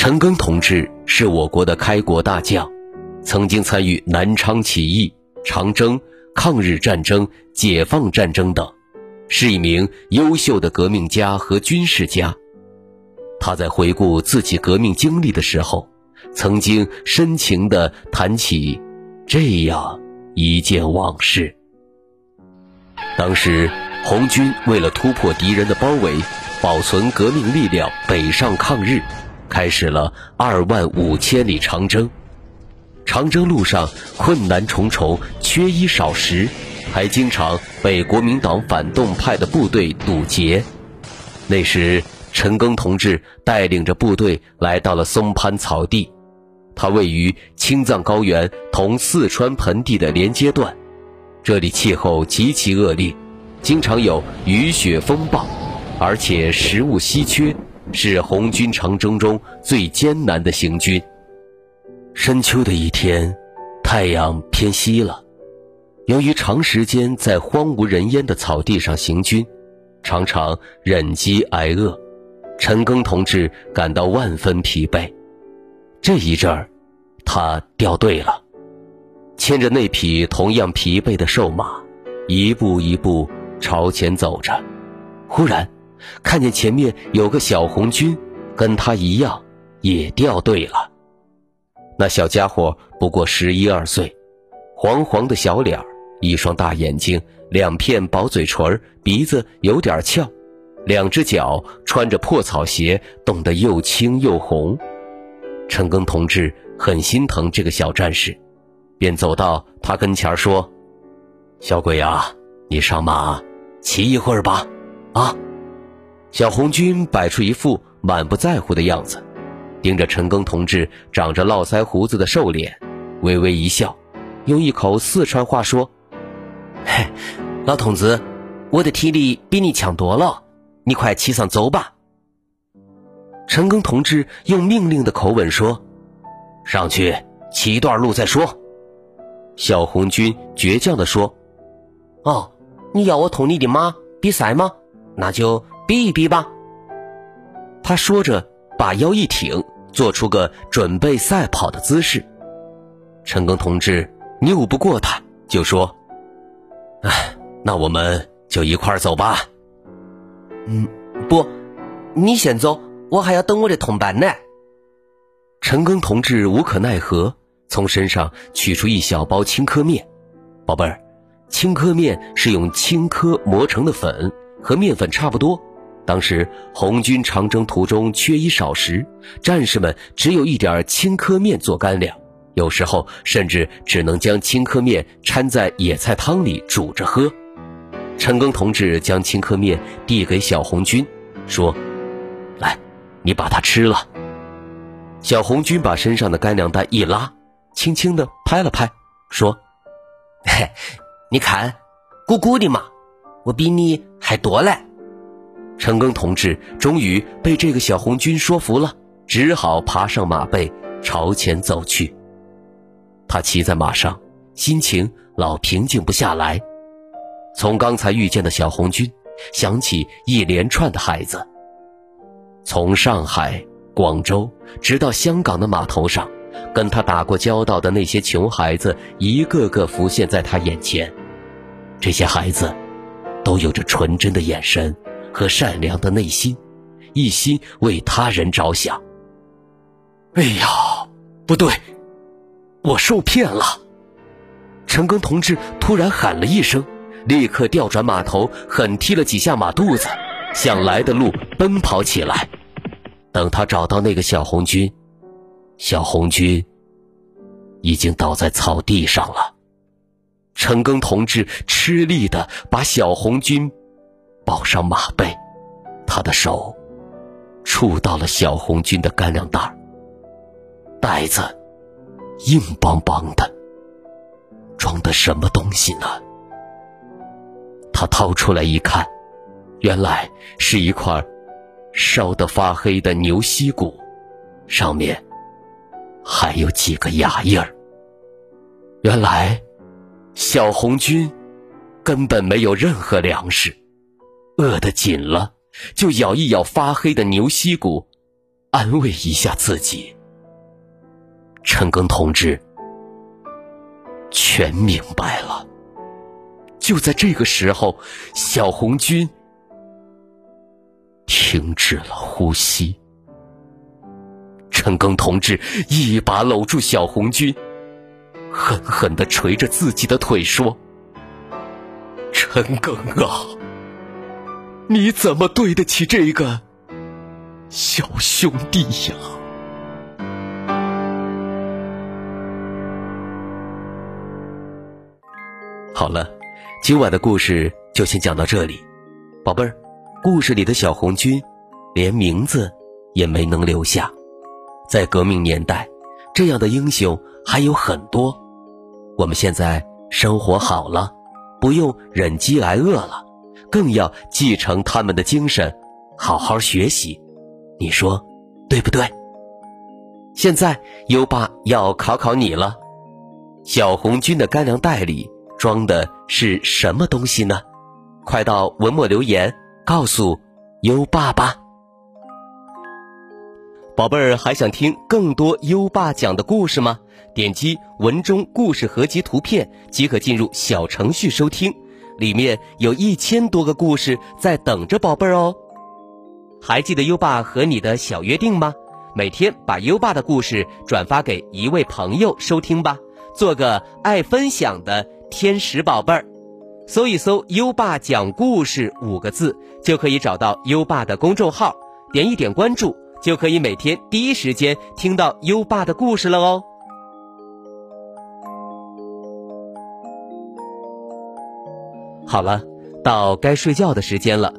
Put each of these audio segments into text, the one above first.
陈赓同志是我国的开国大将，曾经参与南昌起义、长征、抗日战争、解放战争等，是一名优秀的革命家和军事家。他在回顾自己革命经历的时候，曾经深情地谈起这样一件往事：当时红军为了突破敌人的包围，保存革命力量，北上抗日。开始了二万五千里长征，长征路上困难重重，缺衣少食，还经常被国民党反动派的部队堵截。那时，陈赓同志带领着部队来到了松潘草地，它位于青藏高原同四川盆地的连接段，这里气候极其恶劣，经常有雨雪风暴，而且食物稀缺。是红军长征中最艰难的行军。深秋的一天，太阳偏西了。由于长时间在荒无人烟的草地上行军，常常忍饥挨饿，陈赓同志感到万分疲惫。这一阵儿，他掉队了，牵着那匹同样疲惫的瘦马，一步一步朝前走着。忽然，看见前面有个小红军，跟他一样，也掉队了。那小家伙不过十一二岁，黄黄的小脸，一双大眼睛，两片薄嘴唇，鼻子有点翘，两只脚穿着破草鞋，冻得又青又红。陈赓同志很心疼这个小战士，便走到他跟前说：“小鬼呀，你上马骑一会儿吧，啊。”小红军摆出一副满不在乎的样子，盯着陈赓同志长着络腮胡子的瘦脸，微微一笑，用一口四川话说：“嘿，老同志，我的体力比你强多了，你快骑上走吧。”陈赓同志用命令的口吻说：“上去骑一段路再说。”小红军倔强地说：“哦，你要我同你的马比赛吗？那就。”比一比吧。他说着，把腰一挺，做出个准备赛跑的姿势。陈赓同志拗不过他，就说：“哎，那我们就一块儿走吧。”“嗯，不，你先走，我还要等我的同伴呢。”陈赓同志无可奈何，从身上取出一小包青稞面。宝贝儿，青稞面是用青稞磨成的粉，和面粉差不多。当时红军长征途中缺衣少食，战士们只有一点青稞面做干粮，有时候甚至只能将青稞面掺在野菜汤里煮着喝。陈赓同志将青稞面递给小红军，说：“来，你把它吃了。”小红军把身上的干粮袋一拉，轻轻地拍了拍，说：“嘿，你看，鼓鼓的嘛，我比你还多嘞。”陈赓同志终于被这个小红军说服了，只好爬上马背朝前走去。他骑在马上，心情老平静不下来。从刚才遇见的小红军，想起一连串的孩子，从上海、广州直到香港的码头上，跟他打过交道的那些穷孩子，一个个浮现在他眼前。这些孩子，都有着纯真的眼神。和善良的内心，一心为他人着想。哎呀，不对，我受骗了！陈庚同志突然喊了一声，立刻调转马头，狠踢了几下马肚子，向来的路奔跑起来。等他找到那个小红军，小红军已经倒在草地上了。陈庚同志吃力的把小红军。抱上马背。他的手触到了小红军的干粮袋袋子硬邦邦的，装的什么东西呢？他掏出来一看，原来是一块烧得发黑的牛膝骨，上面还有几个牙印儿。原来，小红军根本没有任何粮食，饿得紧了，就咬一咬发黑的牛膝骨，安慰一下自己。陈庚同志全明白了。就在这个时候，小红军停止了呼吸。陈庚同志一把搂住小红军。狠狠的捶着自己的腿说：“陈庚啊，你怎么对得起这个小兄弟呀？”好了，今晚的故事就先讲到这里，宝贝儿，故事里的小红军连名字也没能留下，在革命年代，这样的英雄。还有很多，我们现在生活好了，不用忍饥挨饿了，更要继承他们的精神，好好学习。你说对不对？现在优爸要考考你了，小红军的干粮袋里装的是什么东西呢？快到文末留言告诉优爸吧。宝贝儿，还想听更多优爸讲的故事吗？点击文中故事合集图片即可进入小程序收听，里面有一千多个故事在等着宝贝儿哦。还记得优爸和你的小约定吗？每天把优爸的故事转发给一位朋友收听吧，做个爱分享的天使宝贝儿。搜一搜“优爸讲故事”五个字，就可以找到优爸的公众号，点一点关注。就可以每天第一时间听到优爸的故事了哦。好了，到该睡觉的时间了，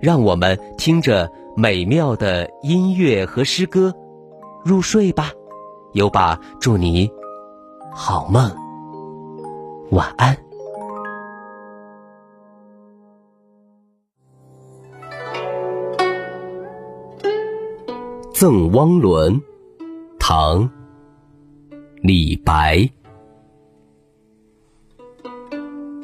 让我们听着美妙的音乐和诗歌入睡吧。优爸祝你好梦，晚安。《赠汪伦》唐·李白。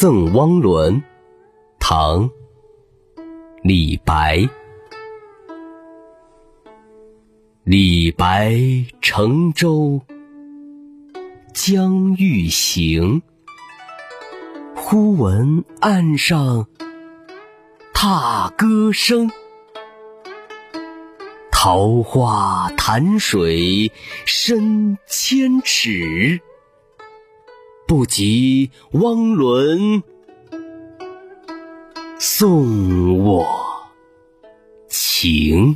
赠汪伦》唐·李白。李白乘舟将欲行，忽闻岸上。踏歌声，桃花潭水深千尺。不及汪伦送我情。